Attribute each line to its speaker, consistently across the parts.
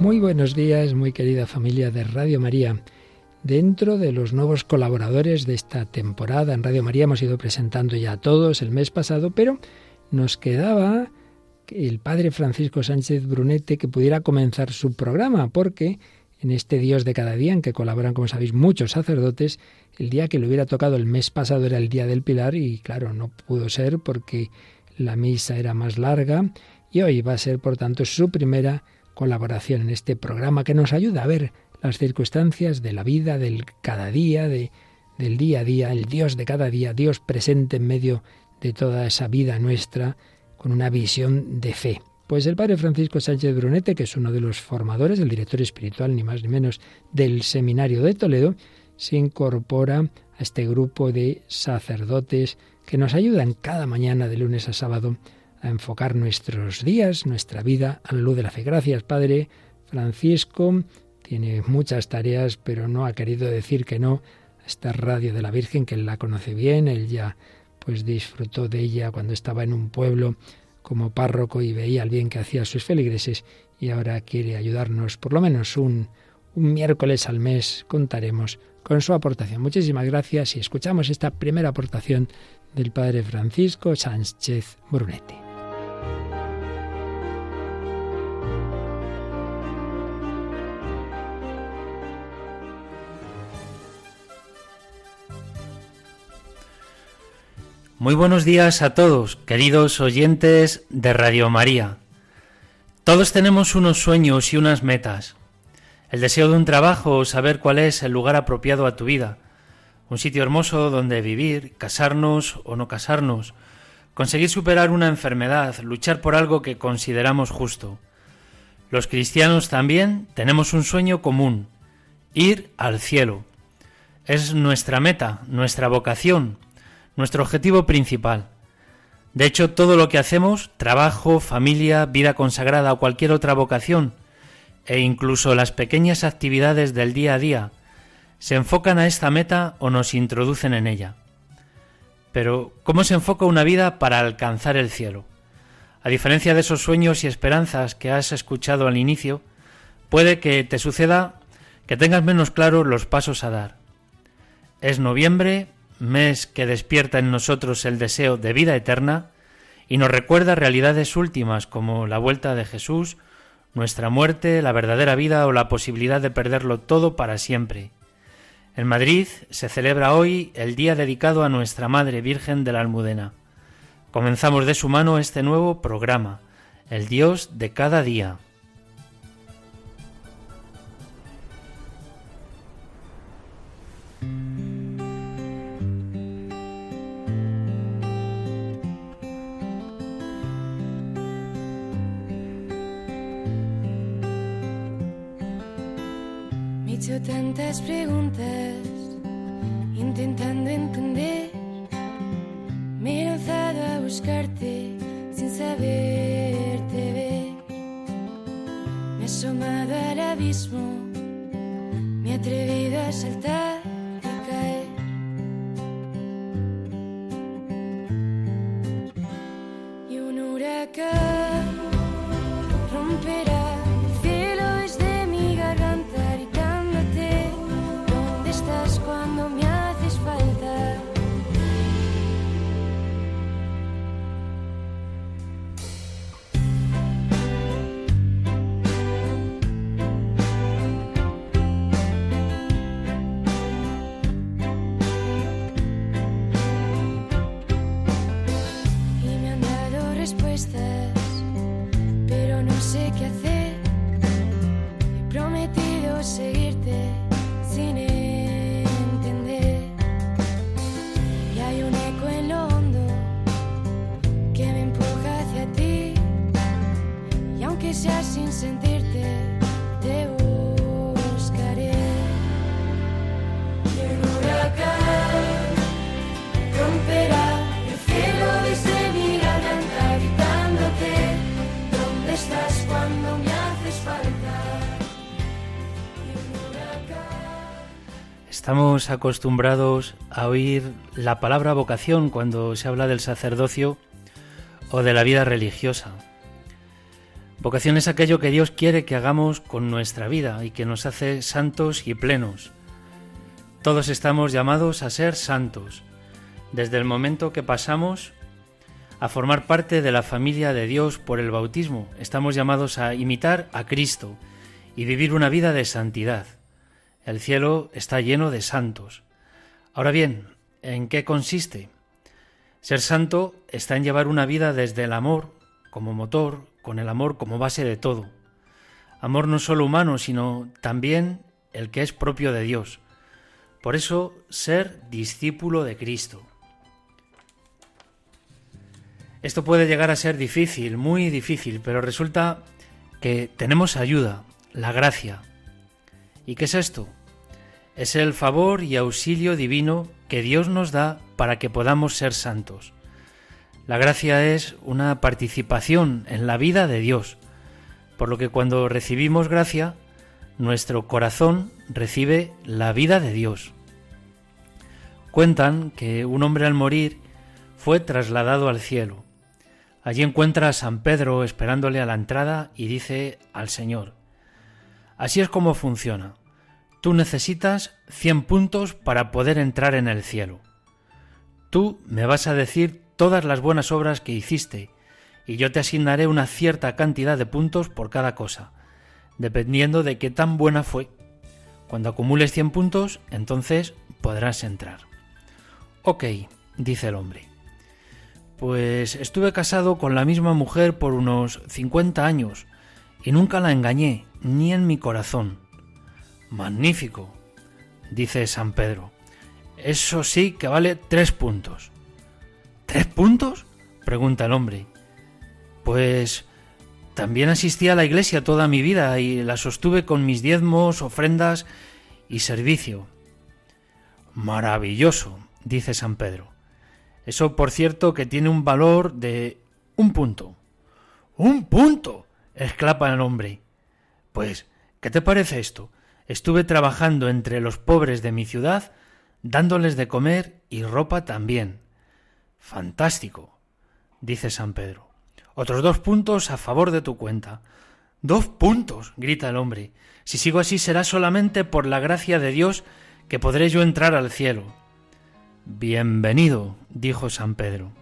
Speaker 1: Muy buenos días, muy querida familia de Radio María. Dentro de los nuevos colaboradores de esta temporada en Radio María hemos ido presentando ya a todos el mes pasado, pero nos quedaba el padre Francisco Sánchez Brunete que pudiera comenzar su programa, porque en este Dios de cada día, en que colaboran, como sabéis, muchos sacerdotes, el día que le hubiera tocado el mes pasado era el Día del Pilar y claro, no pudo ser porque la misa era más larga y hoy va a ser, por tanto, su primera colaboración en este programa que nos ayuda a ver las circunstancias de la vida, del cada día, de, del día a día, el Dios de cada día, Dios presente en medio de toda esa vida nuestra, con una visión de fe. Pues el padre Francisco Sánchez Brunete, que es uno de los formadores, el director espiritual, ni más ni menos, del Seminario de Toledo, se incorpora a este grupo de sacerdotes que nos ayudan cada mañana de lunes a sábado a enfocar nuestros días, nuestra vida a la luz de la fe. Gracias, Padre Francisco. Tiene muchas tareas, pero no ha querido decir que no a esta radio de la Virgen, que él la conoce bien. Él ya pues disfrutó de ella cuando estaba en un pueblo como párroco y veía el bien que hacía sus feligreses y ahora quiere ayudarnos por lo menos un, un miércoles al mes contaremos con su aportación. Muchísimas gracias y escuchamos esta primera aportación del Padre Francisco Sánchez Brunetti.
Speaker 2: Muy buenos días a todos, queridos oyentes de Radio María. Todos tenemos unos sueños y unas metas. El deseo de un trabajo o saber cuál es el lugar apropiado a tu vida. Un sitio hermoso donde vivir, casarnos o no casarnos. Conseguir superar una enfermedad, luchar por algo que consideramos justo. Los cristianos también tenemos un sueño común, ir al cielo. Es nuestra meta, nuestra vocación, nuestro objetivo principal. De hecho, todo lo que hacemos, trabajo, familia, vida consagrada o cualquier otra vocación, e incluso las pequeñas actividades del día a día, se enfocan a esta meta o nos introducen en ella. Pero, ¿cómo se enfoca una vida para alcanzar el cielo? A diferencia de esos sueños y esperanzas que has escuchado al inicio, puede que te suceda que tengas menos claro los pasos a dar. Es noviembre, mes que despierta en nosotros el deseo de vida eterna y nos recuerda realidades últimas como la vuelta de Jesús, nuestra muerte, la verdadera vida o la posibilidad de perderlo todo para siempre. En Madrid se celebra hoy el día dedicado a nuestra Madre Virgen de la Almudena. Comenzamos de su mano este nuevo programa, El Dios de cada día.
Speaker 3: Un huracán romperá.
Speaker 2: Estamos acostumbrados a oír la palabra vocación cuando se habla del sacerdocio o de la vida religiosa. Vocación es aquello que Dios quiere que hagamos con nuestra vida y que nos hace santos y plenos. Todos estamos llamados a ser santos, desde el momento que pasamos a formar parte de la familia de Dios por el bautismo. Estamos llamados a imitar a Cristo y vivir una vida de santidad. El cielo está lleno de santos. Ahora bien, ¿en qué consiste? Ser santo está en llevar una vida desde el amor como motor, con el amor como base de todo. Amor no solo humano, sino también el que es propio de Dios. Por eso, ser discípulo de Cristo. Esto puede llegar a ser difícil, muy difícil, pero resulta que tenemos ayuda, la gracia. ¿Y qué es esto? Es el favor y auxilio divino que Dios nos da para que podamos ser santos. La gracia es una participación en la vida de Dios, por lo que cuando recibimos gracia, nuestro corazón recibe la vida de Dios. Cuentan que un hombre al morir fue trasladado al cielo. Allí encuentra a San Pedro esperándole a la entrada y dice al Señor, Así es como funciona. Tú necesitas 100 puntos para poder entrar en el cielo. Tú me vas a decir todas las buenas obras que hiciste, y yo te asignaré una cierta cantidad de puntos por cada cosa, dependiendo de qué tan buena fue. Cuando acumules 100 puntos, entonces podrás entrar. Ok, dice el hombre. Pues estuve casado con la misma mujer por unos 50 años y nunca la engañé, ni en mi corazón. Magnífico, dice San Pedro. Eso sí que vale tres puntos. ¿Tres puntos? pregunta el hombre. Pues también asistí a la iglesia toda mi vida y la sostuve con mis diezmos, ofrendas y servicio. Maravilloso, dice San Pedro. Eso, por cierto, que tiene un valor de un punto. ¡Un punto! exclama el hombre. Pues, ¿qué te parece esto? Estuve trabajando entre los pobres de mi ciudad, dándoles de comer y ropa también. Fantástico, dice San Pedro. Otros dos puntos a favor de tu cuenta. Dos puntos, grita el hombre. Si sigo así será solamente por la gracia de Dios que podré yo entrar al cielo. Bienvenido, dijo San Pedro.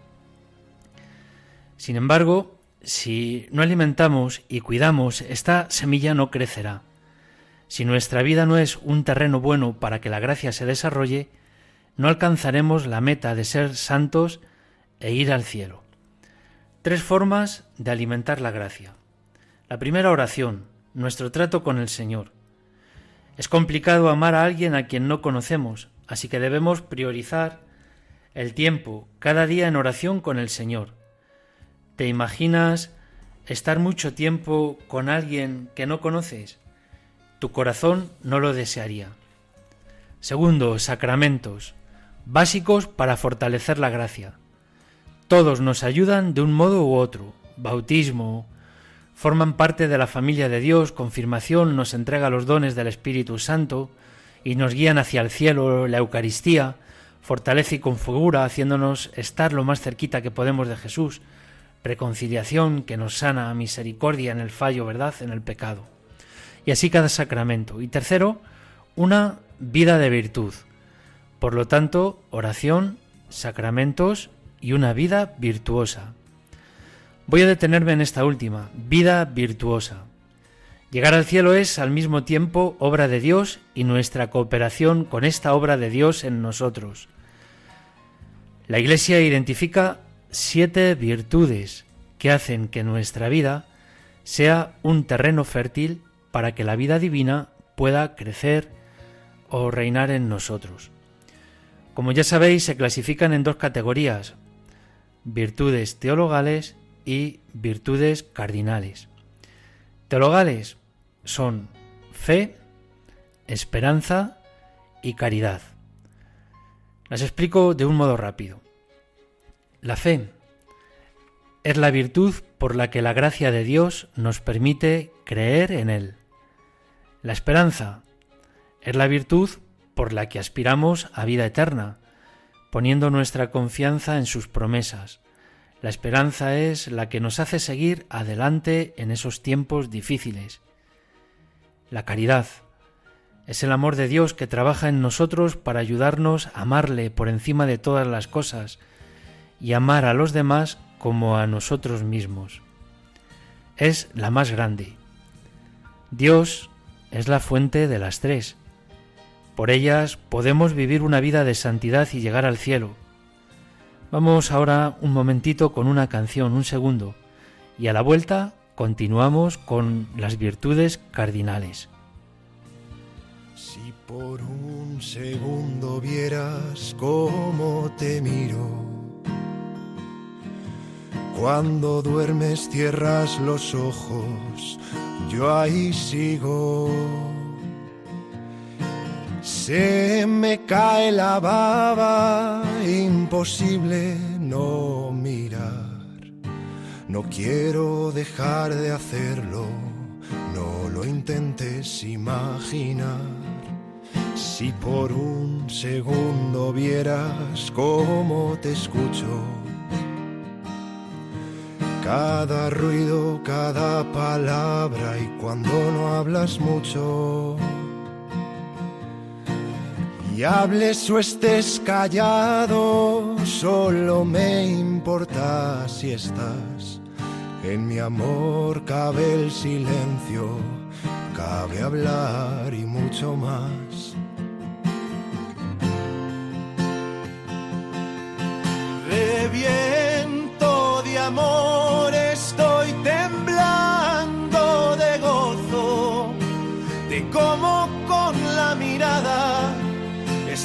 Speaker 2: Sin embargo, si no alimentamos y cuidamos, esta semilla no crecerá. Si nuestra vida no es un terreno bueno para que la gracia se desarrolle, no alcanzaremos la meta de ser santos e ir al cielo. Tres formas de alimentar la gracia. La primera oración, nuestro trato con el Señor. Es complicado amar a alguien a quien no conocemos, así que debemos priorizar el tiempo cada día en oración con el Señor. ¿Te imaginas estar mucho tiempo con alguien que no conoces? tu corazón no lo desearía. Segundo, sacramentos, básicos para fortalecer la gracia. Todos nos ayudan de un modo u otro. Bautismo, forman parte de la familia de Dios, confirmación nos entrega los dones del Espíritu Santo y nos guían hacia el cielo, la Eucaristía, fortalece y configura, haciéndonos estar lo más cerquita que podemos de Jesús, reconciliación que nos sana, misericordia en el fallo, verdad, en el pecado y así cada sacramento. Y tercero, una vida de virtud. Por lo tanto, oración, sacramentos y una vida virtuosa. Voy a detenerme en esta última, vida virtuosa. Llegar al cielo es al mismo tiempo obra de Dios y nuestra cooperación con esta obra de Dios en nosotros. La Iglesia identifica siete virtudes que hacen que nuestra vida sea un terreno fértil para que la vida divina pueda crecer o reinar en nosotros. Como ya sabéis, se clasifican en dos categorías, virtudes teologales y virtudes cardinales. Teologales son fe, esperanza y caridad. Las explico de un modo rápido. La fe es la virtud por la que la gracia de Dios nos permite creer en Él. La esperanza es la virtud por la que aspiramos a vida eterna, poniendo nuestra confianza en sus promesas. La esperanza es la que nos hace seguir adelante en esos tiempos difíciles. La caridad es el amor de Dios que trabaja en nosotros para ayudarnos a amarle por encima de todas las cosas y amar a los demás como a nosotros mismos. Es la más grande. Dios es la fuente de las tres. Por ellas podemos vivir una vida de santidad y llegar al cielo. Vamos ahora un momentito con una canción, un segundo, y a la vuelta continuamos con las virtudes cardinales.
Speaker 4: Si por un segundo vieras cómo te miro, cuando duermes cierras los ojos, yo ahí sigo. Se me cae la baba, imposible no mirar. No quiero dejar de hacerlo, no lo intentes imaginar. Si por un segundo vieras cómo te escucho, cada ruido, cada palabra y cuando no hablas mucho y hables o estés callado, solo me importa si estás. En mi amor cabe el silencio, cabe hablar y mucho más. De viento de amor estoy temblando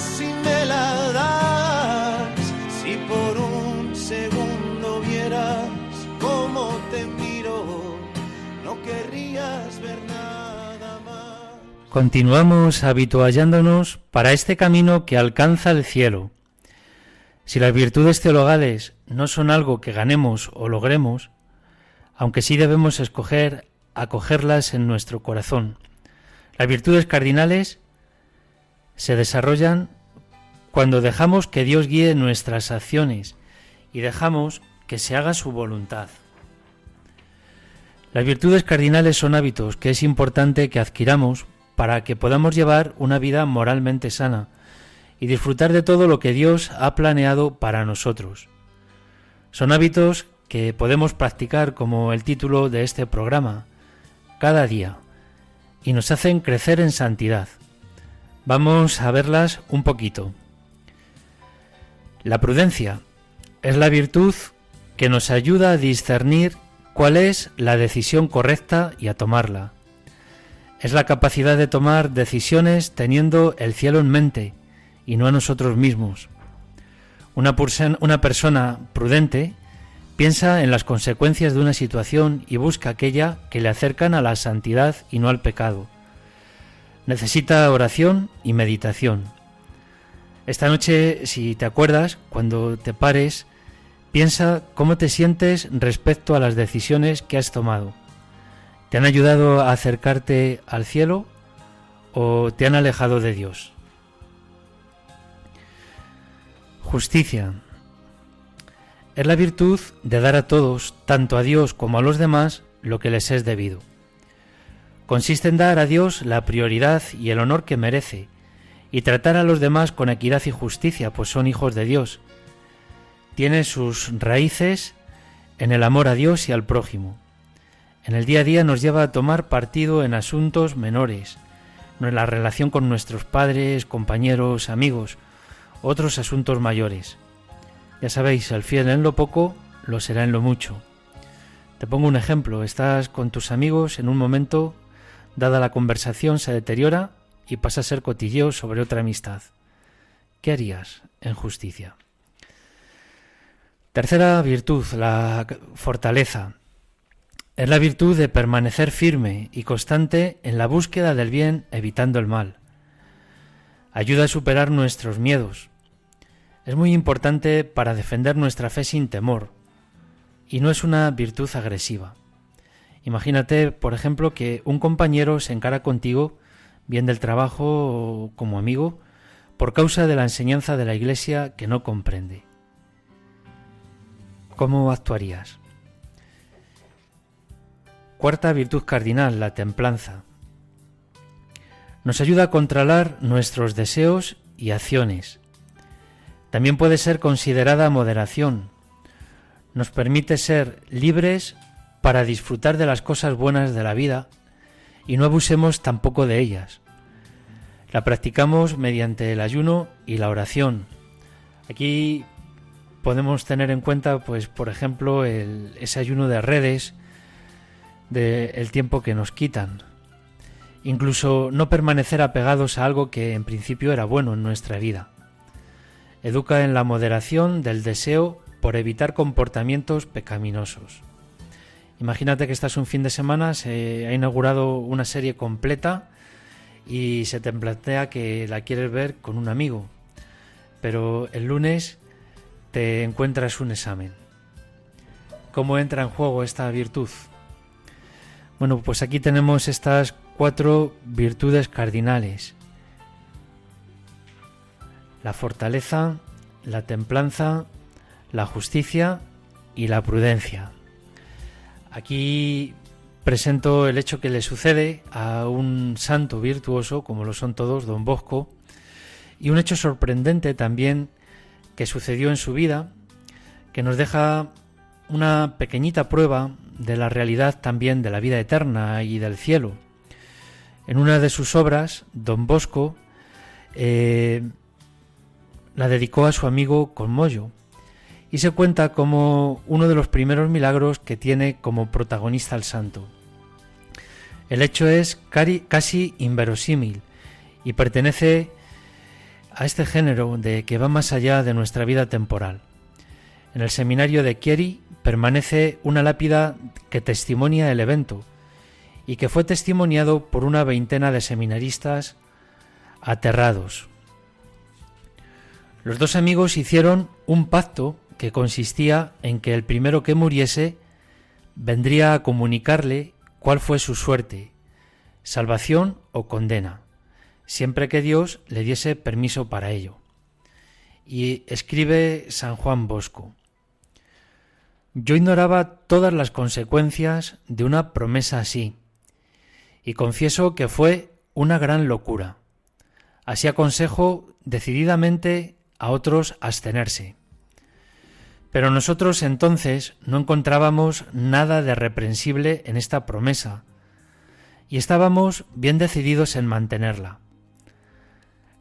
Speaker 4: si la. Si por un segundo vieras cómo te miro, no querrías ver nada más.
Speaker 2: Continuamos habituallándonos para este camino que alcanza el cielo. Si las virtudes teologales no son algo que ganemos o logremos, aunque sí debemos escoger acogerlas en nuestro corazón. Las virtudes cardinales se desarrollan cuando dejamos que Dios guíe nuestras acciones y dejamos que se haga su voluntad. Las virtudes cardinales son hábitos que es importante que adquiramos para que podamos llevar una vida moralmente sana y disfrutar de todo lo que Dios ha planeado para nosotros. Son hábitos que podemos practicar como el título de este programa, cada día, y nos hacen crecer en santidad. Vamos a verlas un poquito. La prudencia es la virtud que nos ayuda a discernir cuál es la decisión correcta y a tomarla. Es la capacidad de tomar decisiones teniendo el cielo en mente y no a nosotros mismos. Una, persona prudente piensa en las consecuencias de una situación y busca aquella que le acercan a la santidad y no al pecado. Necesita oración y meditación. Esta noche, si te acuerdas, cuando te pares, piensa cómo te sientes respecto a las decisiones que has tomado. ¿Te han ayudado a acercarte al cielo o te han alejado de Dios? Justicia. Es la virtud de dar a todos, tanto a Dios como a los demás, lo que les es debido. Consiste en dar a Dios la prioridad y el honor que merece, y tratar a los demás con equidad y justicia, pues son hijos de Dios. Tiene sus raíces en el amor a Dios y al prójimo. En el día a día nos lleva a tomar partido en asuntos menores, no en la relación con nuestros padres, compañeros, amigos, otros asuntos mayores. Ya sabéis, el fiel en lo poco lo será en lo mucho. Te pongo un ejemplo, estás con tus amigos en un momento, dada la conversación se deteriora y pasa a ser cotilleo sobre otra amistad. ¿Qué harías en justicia? Tercera virtud, la fortaleza. Es la virtud de permanecer firme y constante en la búsqueda del bien evitando el mal. Ayuda a superar nuestros miedos. Es muy importante para defender nuestra fe sin temor y no es una virtud agresiva. Imagínate, por ejemplo, que un compañero se encara contigo, bien del trabajo o como amigo, por causa de la enseñanza de la Iglesia que no comprende. ¿Cómo actuarías? Cuarta virtud cardinal, la templanza. Nos ayuda a controlar nuestros deseos y acciones. También puede ser considerada moderación. Nos permite ser libres para disfrutar de las cosas buenas de la vida y no abusemos tampoco de ellas. La practicamos mediante el ayuno y la oración. Aquí podemos tener en cuenta, pues, por ejemplo, el, ese ayuno de redes, del tiempo que nos quitan. Incluso no permanecer apegados a algo que en principio era bueno en nuestra vida. Educa en la moderación del deseo por evitar comportamientos pecaminosos. Imagínate que estás un fin de semana, se ha inaugurado una serie completa y se te plantea que la quieres ver con un amigo, pero el lunes te encuentras un examen. ¿Cómo entra en juego esta virtud? Bueno, pues aquí tenemos estas cuatro virtudes cardinales. La fortaleza, la templanza, la justicia y la prudencia. Aquí presento el hecho que le sucede a un santo virtuoso, como lo son todos, don Bosco, y un hecho sorprendente también que sucedió en su vida, que nos deja una pequeñita prueba de la realidad también de la vida eterna y del cielo. En una de sus obras, don Bosco eh, la dedicó a su amigo Conmoyo, y se cuenta como uno de los primeros milagros que tiene como protagonista el santo. El hecho es casi inverosímil y pertenece a este género de que va más allá de nuestra vida temporal. En el seminario de Chieri permanece una lápida que testimonia el evento y que fue testimoniado por una veintena de seminaristas aterrados. Los dos amigos hicieron un pacto que consistía en que el primero que muriese vendría a comunicarle cuál fue su suerte, salvación o condena, siempre que Dios le diese permiso para ello. Y escribe San Juan Bosco, yo ignoraba todas las consecuencias de una promesa así, y confieso que fue una gran locura. Así aconsejo decididamente a otros abstenerse. Pero nosotros entonces no encontrábamos nada de reprensible en esta promesa, y estábamos bien decididos en mantenerla.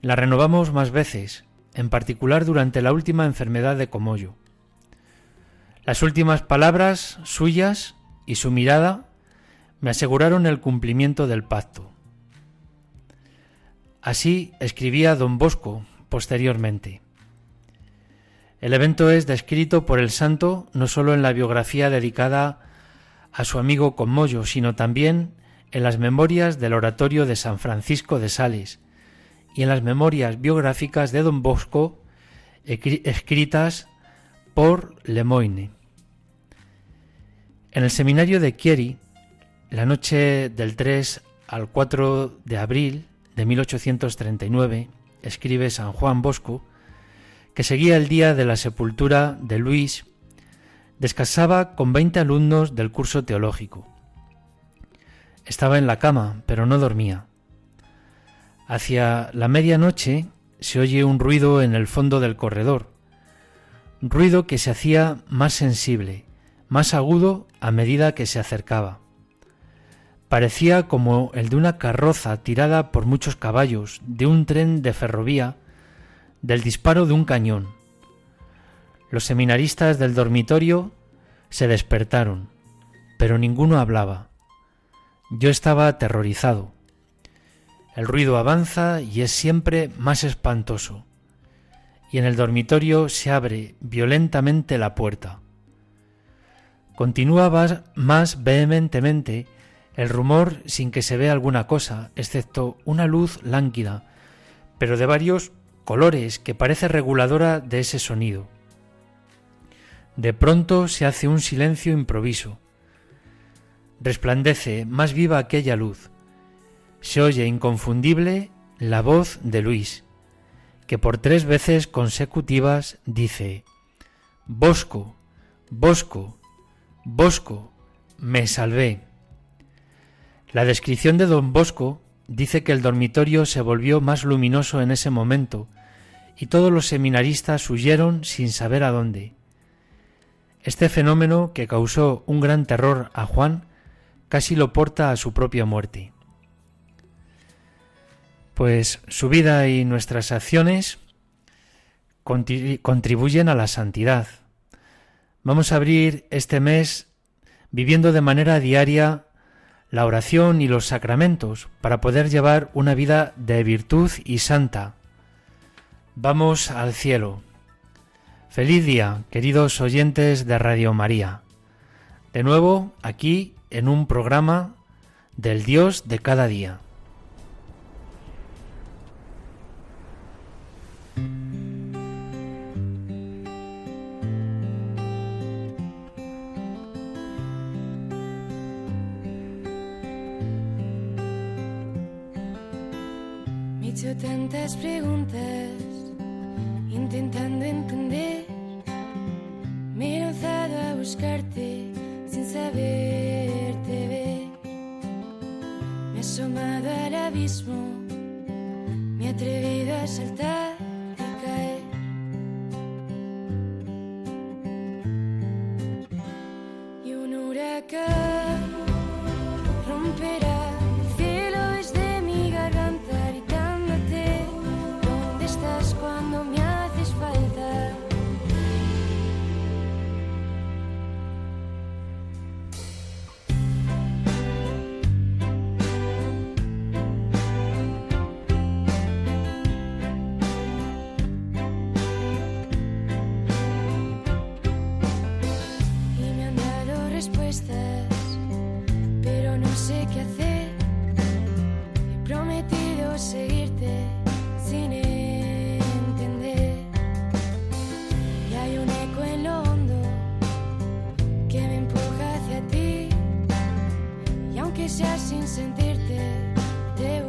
Speaker 2: La renovamos más veces, en particular durante la última enfermedad de Comoyo. Las últimas palabras suyas y su mirada me aseguraron el cumplimiento del pacto. Así escribía don Bosco posteriormente. El evento es descrito por el santo no solo en la biografía dedicada a su amigo Conmoyo, sino también en las memorias del oratorio de San Francisco de Sales y en las memorias biográficas de don Bosco escritas por Lemoyne. En el seminario de Chieri, la noche del 3 al 4 de abril de 1839, escribe San Juan Bosco, que seguía el día de la sepultura de Luis, descansaba con veinte alumnos del curso teológico. Estaba en la cama, pero no dormía. Hacia la medianoche se oye un ruido en el fondo del corredor, ruido que se hacía más sensible, más agudo a medida que se acercaba. Parecía como el de una carroza tirada por muchos caballos, de un tren de ferrovía, del disparo de un cañón. Los seminaristas del dormitorio se despertaron, pero ninguno hablaba. Yo estaba aterrorizado. El ruido avanza y es siempre más espantoso. y en el dormitorio se abre violentamente la puerta. Continúa más vehementemente el rumor sin que se vea alguna cosa, excepto una luz lánguida, pero de varios colores que parece reguladora de ese sonido. De pronto se hace un silencio improviso. Resplandece más viva aquella luz. Se oye inconfundible la voz de Luis, que por tres veces consecutivas dice Bosco, Bosco, Bosco, me salvé. La descripción de don Bosco dice que el dormitorio se volvió más luminoso en ese momento y todos los seminaristas huyeron sin saber a dónde. Este fenómeno, que causó un gran terror a Juan, casi lo porta a su propia muerte. Pues su vida y nuestras acciones contribuyen a la santidad. Vamos a abrir este mes viviendo de manera diaria la oración y los sacramentos para poder llevar una vida de virtud y santa. Vamos al cielo. Feliz día, queridos oyentes de Radio María. De nuevo, aquí en un programa del Dios de cada día.
Speaker 3: Intentando entender. Me he lanzado a buscarte sin saberte ver. Me he asomado al abismo, me he atrevido a saltar y caer. Y un huracán romperá Sea sin sentirte, te